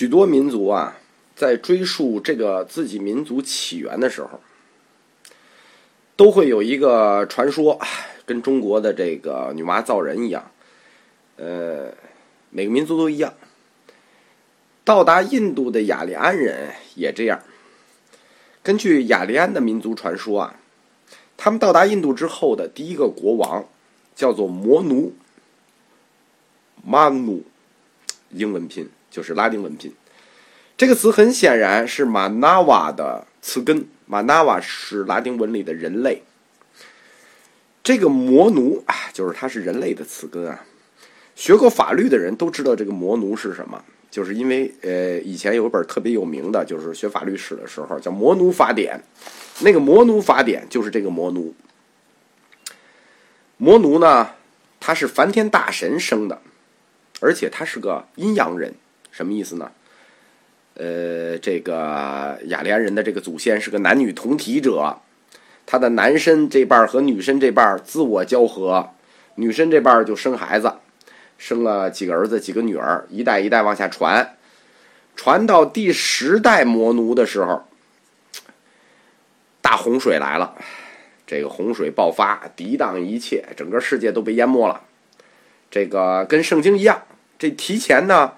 许多民族啊，在追溯这个自己民族起源的时候，都会有一个传说，跟中国的这个女娲造人一样，呃，每个民族都一样。到达印度的雅利安人也这样。根据雅利安的民族传说啊，他们到达印度之后的第一个国王叫做摩奴 （Manu），英文拼。就是拉丁文拼，这个词很显然是马纳瓦的词根。马纳瓦是拉丁文里的人类。这个魔奴啊，就是它是人类的词根啊。学过法律的人都知道这个魔奴是什么，就是因为呃，以前有一本特别有名的，就是学法律史的时候叫《魔奴法典》，那个魔奴法典就是这个魔奴。魔奴呢，他是梵天大神生的，而且他是个阴阳人。什么意思呢？呃，这个雅利安人的这个祖先是个男女同体者，他的男身这半和女身这半自我交合，女生这半就生孩子，生了几个儿子几个女儿，一代一代往下传，传到第十代魔奴的时候，大洪水来了，这个洪水爆发，涤荡一切，整个世界都被淹没了。这个跟圣经一样，这提前呢。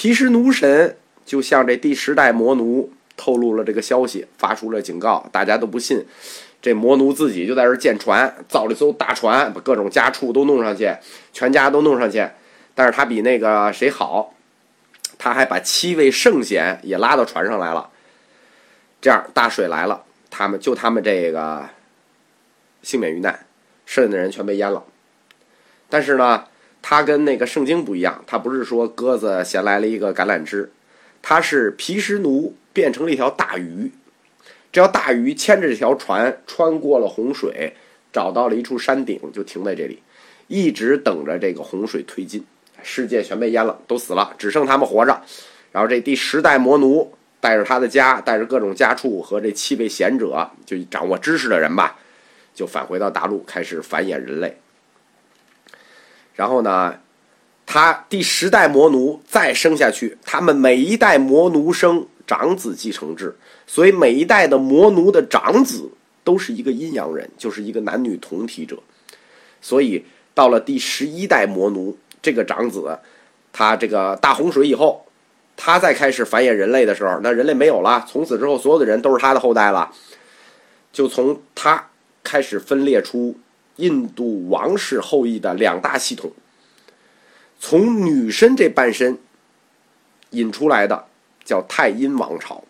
毗湿奴神就向这第十代魔奴透露了这个消息，发出了警告，大家都不信。这魔奴自己就在这建船，造了一艘大船，把各种家畜都弄上去，全家都弄上去。但是他比那个谁好，他还把七位圣贤也拉到船上来了。这样大水来了，他们就他们这个幸免于难，剩下的人全被淹了。但是呢？他跟那个圣经不一样，他不是说鸽子衔来了一个橄榄枝，他是毗湿奴变成了一条大鱼，这条大鱼牵着这条船穿过了洪水，找到了一处山顶，就停在这里，一直等着这个洪水推进，世界全被淹了，都死了，只剩他们活着。然后这第十代魔奴带着他的家，带着各种家畜和这七位贤者，就掌握知识的人吧，就返回到大陆，开始繁衍人类。然后呢，他第十代魔奴再生下去，他们每一代魔奴生长子继承制，所以每一代的魔奴的长子都是一个阴阳人，就是一个男女同体者。所以到了第十一代魔奴，这个长子，他这个大洪水以后，他再开始繁衍人类的时候，那人类没有了，从此之后所有的人都是他的后代了，就从他开始分裂出。印度王室后裔的两大系统，从女身这半身引出来的叫太阴王朝，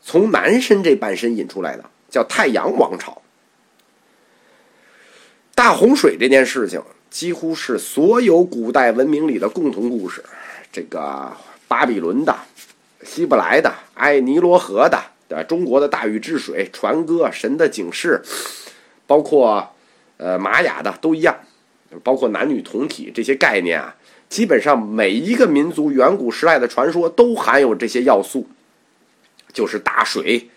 从男身这半身引出来的叫太阳王朝。大洪水这件事情几乎是所有古代文明里的共同故事，这个巴比伦的、希伯来的、埃尼罗河的、对中国的大禹治水、传歌、神的警示，包括。呃，玛雅的都一样，包括男女同体这些概念啊，基本上每一个民族远古时代的传说都含有这些要素，就是大水、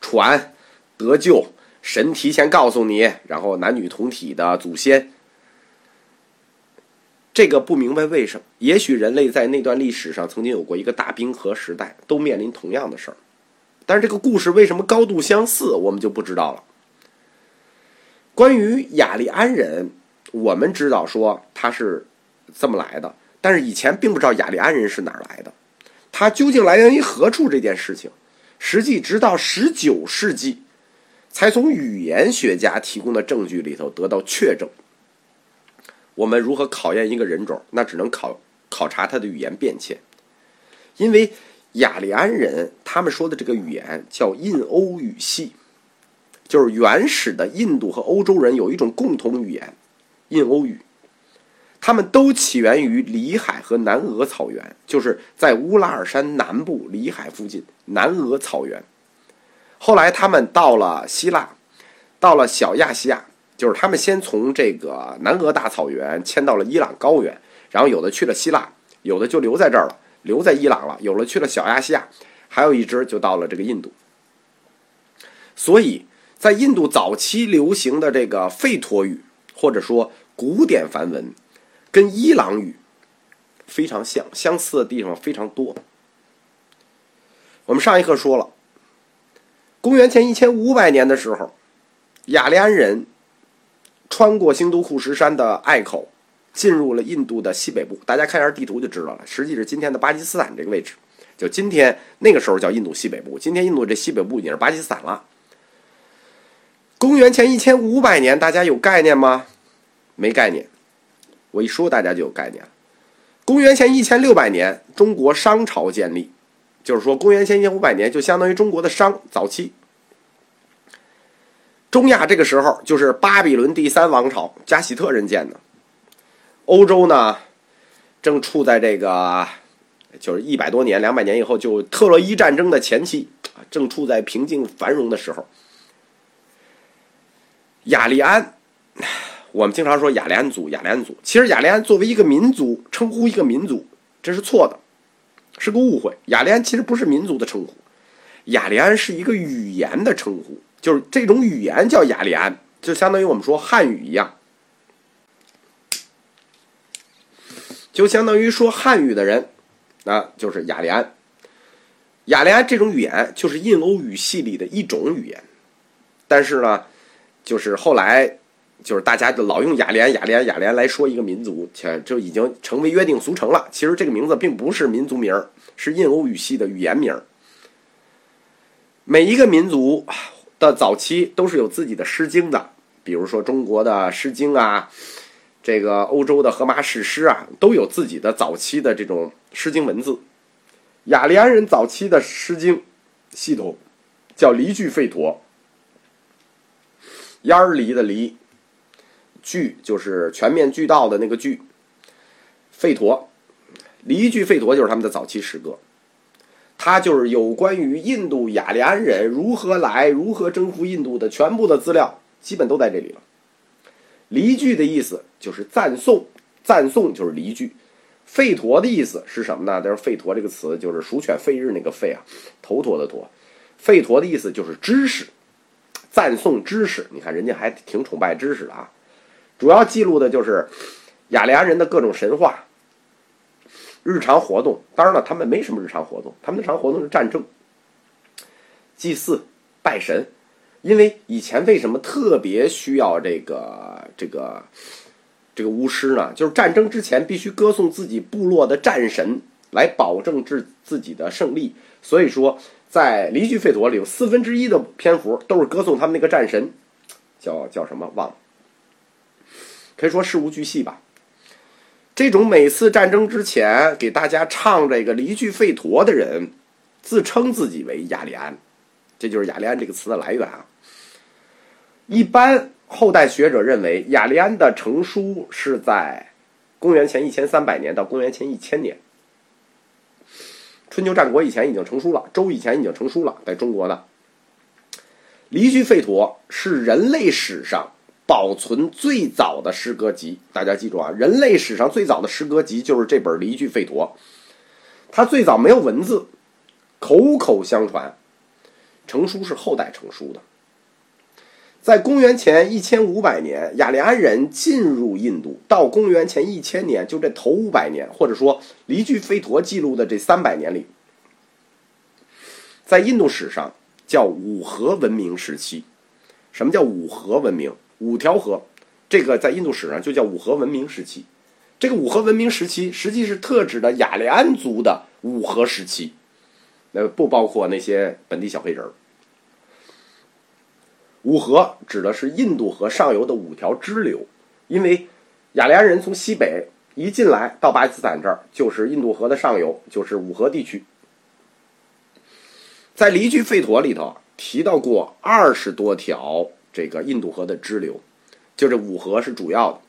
船、得救、神提前告诉你，然后男女同体的祖先。这个不明白为什么？也许人类在那段历史上曾经有过一个大冰河时代，都面临同样的事儿，但是这个故事为什么高度相似，我们就不知道了。关于雅利安人，我们知道说他是这么来的，但是以前并不知道雅利安人是哪儿来的，他究竟来源于何处这件事情，实际直到十九世纪，才从语言学家提供的证据里头得到确证。我们如何考验一个人种？那只能考考察他的语言变迁，因为雅利安人他们说的这个语言叫印欧语系。就是原始的印度和欧洲人有一种共同语言，印欧语，他们都起源于里海和南俄草原，就是在乌拉尔山南部里海附近南俄草原。后来他们到了希腊，到了小亚细亚，就是他们先从这个南俄大草原迁到了伊朗高原，然后有的去了希腊，有的就留在这儿了，留在伊朗了，有了去了小亚细亚，还有一支就到了这个印度，所以。在印度早期流行的这个吠陀语，或者说古典梵文，跟伊朗语非常像，相似的地方非常多。我们上一课说了，公元前一千五百年的时候，雅利安人穿过新都库什山的隘口，进入了印度的西北部。大家看一下地图就知道了，实际是今天的巴基斯坦这个位置。就今天那个时候叫印度西北部，今天印度这西北部已经是巴基斯坦了。公元前一千五百年，大家有概念吗？没概念。我一说，大家就有概念。公元前一千六百年，中国商朝建立，就是说公元前一千五百年就相当于中国的商早期。中亚这个时候就是巴比伦第三王朝加喜特人建的。欧洲呢，正处在这个。就是一百多年、两百年以后，就特洛伊战争的前期啊，正处在平静繁荣的时候。雅利安，我们经常说雅利安族，雅利安族。其实雅利安作为一个民族称呼一个民族，这是错的，是个误会。雅利安其实不是民族的称呼，雅利安是一个语言的称呼，就是这种语言叫雅利安，就相当于我们说汉语一样，就相当于说汉语的人。啊就是雅利安，雅利安这种语言就是印欧语系里的一种语言，但是呢，就是后来就是大家就老用雅利安、雅利安、雅利安来说一个民族，且就已经成为约定俗成了。其实这个名字并不是民族名儿，是印欧语系的语言名儿。每一个民族的早期都是有自己的诗经的，比如说中国的《诗经》啊。这个欧洲的荷马史诗啊，都有自己的早期的这种诗经文字。雅利安人早期的诗经系统叫离句吠陀，烟儿离的离，句就是全面俱到的那个句，吠陀，离句吠陀就是他们的早期诗歌。它就是有关于印度雅利安人如何来、如何征服印度的全部的资料，基本都在这里了。离句的意思就是赞颂，赞颂就是离句。吠陀的意思是什么呢？就是吠陀这个词就是鼠犬吠日那个吠啊，头陀的陀。吠陀的意思就是知识，赞颂知识。你看人家还挺崇拜知识的啊。主要记录的就是雅利安人的各种神话、日常活动。当然了，他们没什么日常活动，他们的日常活动是战争、祭祀、拜神。因为以前为什么特别需要这个这个这个巫师呢？就是战争之前必须歌颂自己部落的战神，来保证自自己的胜利。所以说，在离句吠陀里有四分之一的篇幅都是歌颂他们那个战神，叫叫什么忘了，可以说事无巨细吧。这种每次战争之前给大家唱这个离句吠陀的人，自称自己为雅利安，这就是雅利安这个词的来源啊。一般后代学者认为，雅利安的成书是在公元前一千三百年到公元前一千年。春秋战国以前已经成书了，周以前已经成书了，在中国的《离居吠陀》是人类史上保存最早的诗歌集。大家记住啊，人类史上最早的诗歌集就是这本《离居吠陀》。它最早没有文字，口口相传，成书是后代成书的。在公元前一千五百年，雅利安人进入印度，到公元前一千年，就这头五百年，或者说离句吠陀记录的这三百年里，在印度史上叫五河文明时期。什么叫五河文明？五条河，这个在印度史上就叫五河文明时期。这个五河文明时期，实际是特指的雅利安族的五河时期，那不包括那些本地小黑人儿。五河指的是印度河上游的五条支流，因为雅利安人从西北一进来到巴基斯坦这儿，就是印度河的上游，就是五河地区。在离居吠陀里头提到过二十多条这个印度河的支流，就这五河是主要的。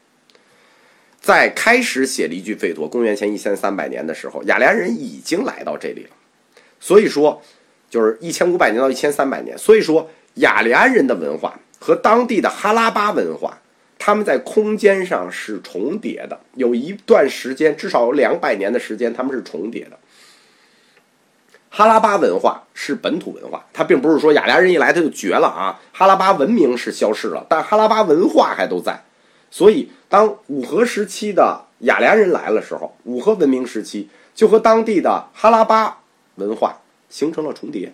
在开始写离居吠陀，公元前一千三百年的时候，雅利安人已经来到这里了，所以说就是一千五百年到一千三百年，所以说。雅利安人的文化和当地的哈拉巴文化，他们在空间上是重叠的。有一段时间，至少有两百年的时间，他们是重叠的。哈拉巴文化是本土文化，它并不是说雅利安人一来他就绝了啊。哈拉巴文明是消失了，但哈拉巴文化还都在。所以，当五河时期的雅利安人来了时候，五河文明时期就和当地的哈拉巴文化形成了重叠。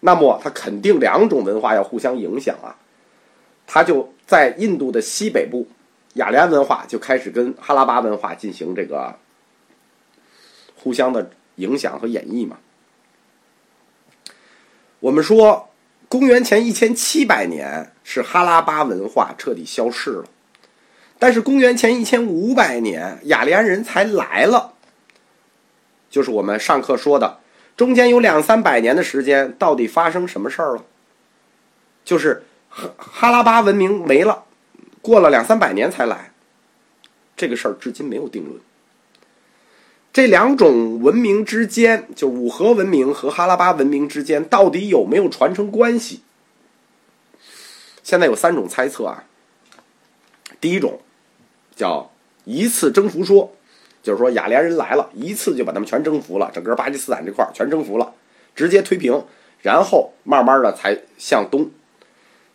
那么它肯定两种文化要互相影响啊，它就在印度的西北部，雅利安文化就开始跟哈拉巴文化进行这个互相的影响和演绎嘛。我们说，公元前一千七百年是哈拉巴文化彻底消逝了，但是公元前一千五百年雅利安人才来了，就是我们上课说的。中间有两三百年的时间，到底发生什么事儿了？就是哈哈拉巴文明没了，过了两三百年才来，这个事儿至今没有定论。这两种文明之间，就五河文明和哈拉巴文明之间，到底有没有传承关系？现在有三种猜测啊。第一种叫一次征服说。就是说，雅利安人来了一次就把他们全征服了，整个巴基斯坦这块儿全征服了，直接推平，然后慢慢的才向东。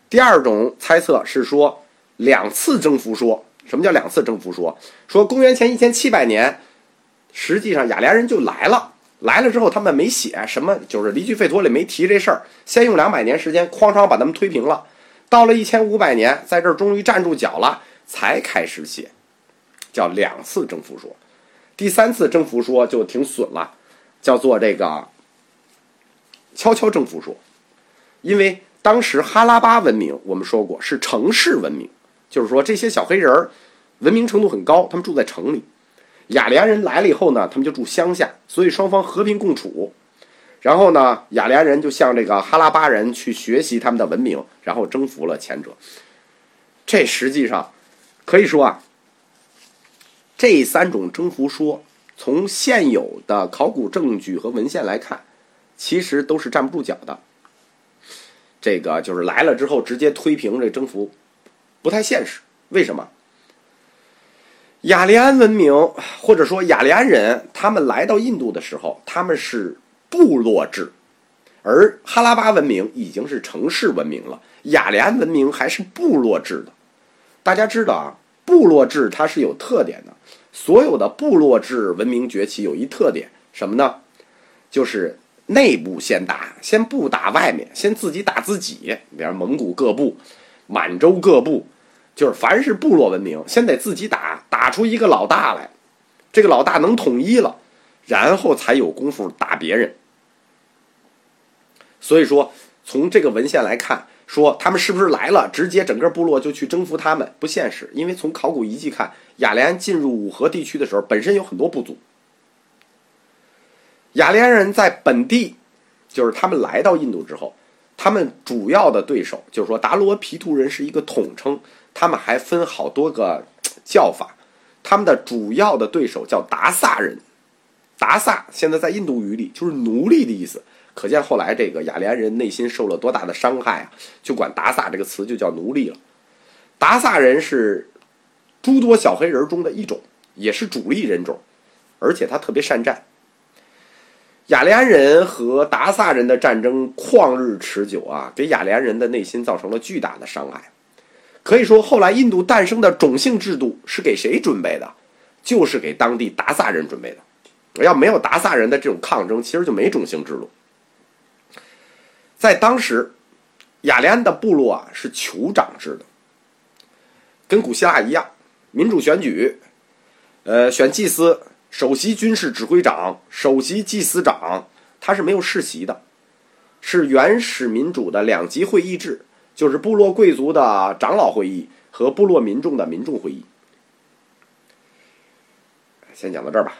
第二种猜测是说，两次征服说，什么叫两次征服说？说公元前一千七百年，实际上雅利安人就来了，来了之后他们没写什么，就是离居费托里没提这事儿，先用两百年时间哐当把他们推平了，到了一千五百年，在这儿终于站住脚了，才开始写，叫两次征服说。第三次征服说就挺损了，叫做这个悄悄征服说，因为当时哈拉巴文明我们说过是城市文明，就是说这些小黑人儿文明程度很高，他们住在城里。雅利安人来了以后呢，他们就住乡下，所以双方和平共处。然后呢，雅利安人就向这个哈拉巴人去学习他们的文明，然后征服了前者。这实际上可以说啊。这三种征服说，从现有的考古证据和文献来看，其实都是站不住脚的。这个就是来了之后直接推平这征服，不太现实。为什么？雅利安文明或者说雅利安人，他们来到印度的时候，他们是部落制，而哈拉巴文明已经是城市文明了，雅利安文明还是部落制的。大家知道啊。部落制它是有特点的，所有的部落制文明崛起有一特点什么呢？就是内部先打，先不打外面，先自己打自己。比方蒙古各部、满洲各部，就是凡是部落文明，先得自己打，打出一个老大来，这个老大能统一了，然后才有功夫打别人。所以说，从这个文献来看。说他们是不是来了，直接整个部落就去征服他们？不现实，因为从考古遗迹看，雅利安进入五河地区的时候，本身有很多部族。雅利安人在本地，就是他们来到印度之后，他们主要的对手就是说达罗毗荼人是一个统称，他们还分好多个叫法，他们的主要的对手叫达萨人，达萨现在在印度语里就是奴隶的意思。可见后来这个雅利安人内心受了多大的伤害啊！就管达萨这个词就叫奴隶了。达萨人是诸多小黑人中的一种，也是主力人种，而且他特别善战。雅利安人和达萨人的战争旷日持久啊，给雅利安人的内心造成了巨大的伤害。可以说，后来印度诞生的种姓制度是给谁准备的？就是给当地达萨人准备的。要没有达萨人的这种抗争，其实就没种姓制度。在当时，雅利安的部落啊是酋长制的，跟古希腊一样，民主选举，呃，选祭司、首席军事指挥长、首席祭司长，他是没有世袭的，是原始民主的两级会议制，就是部落贵族的长老会议和部落民众的民众会议。先讲到这儿吧。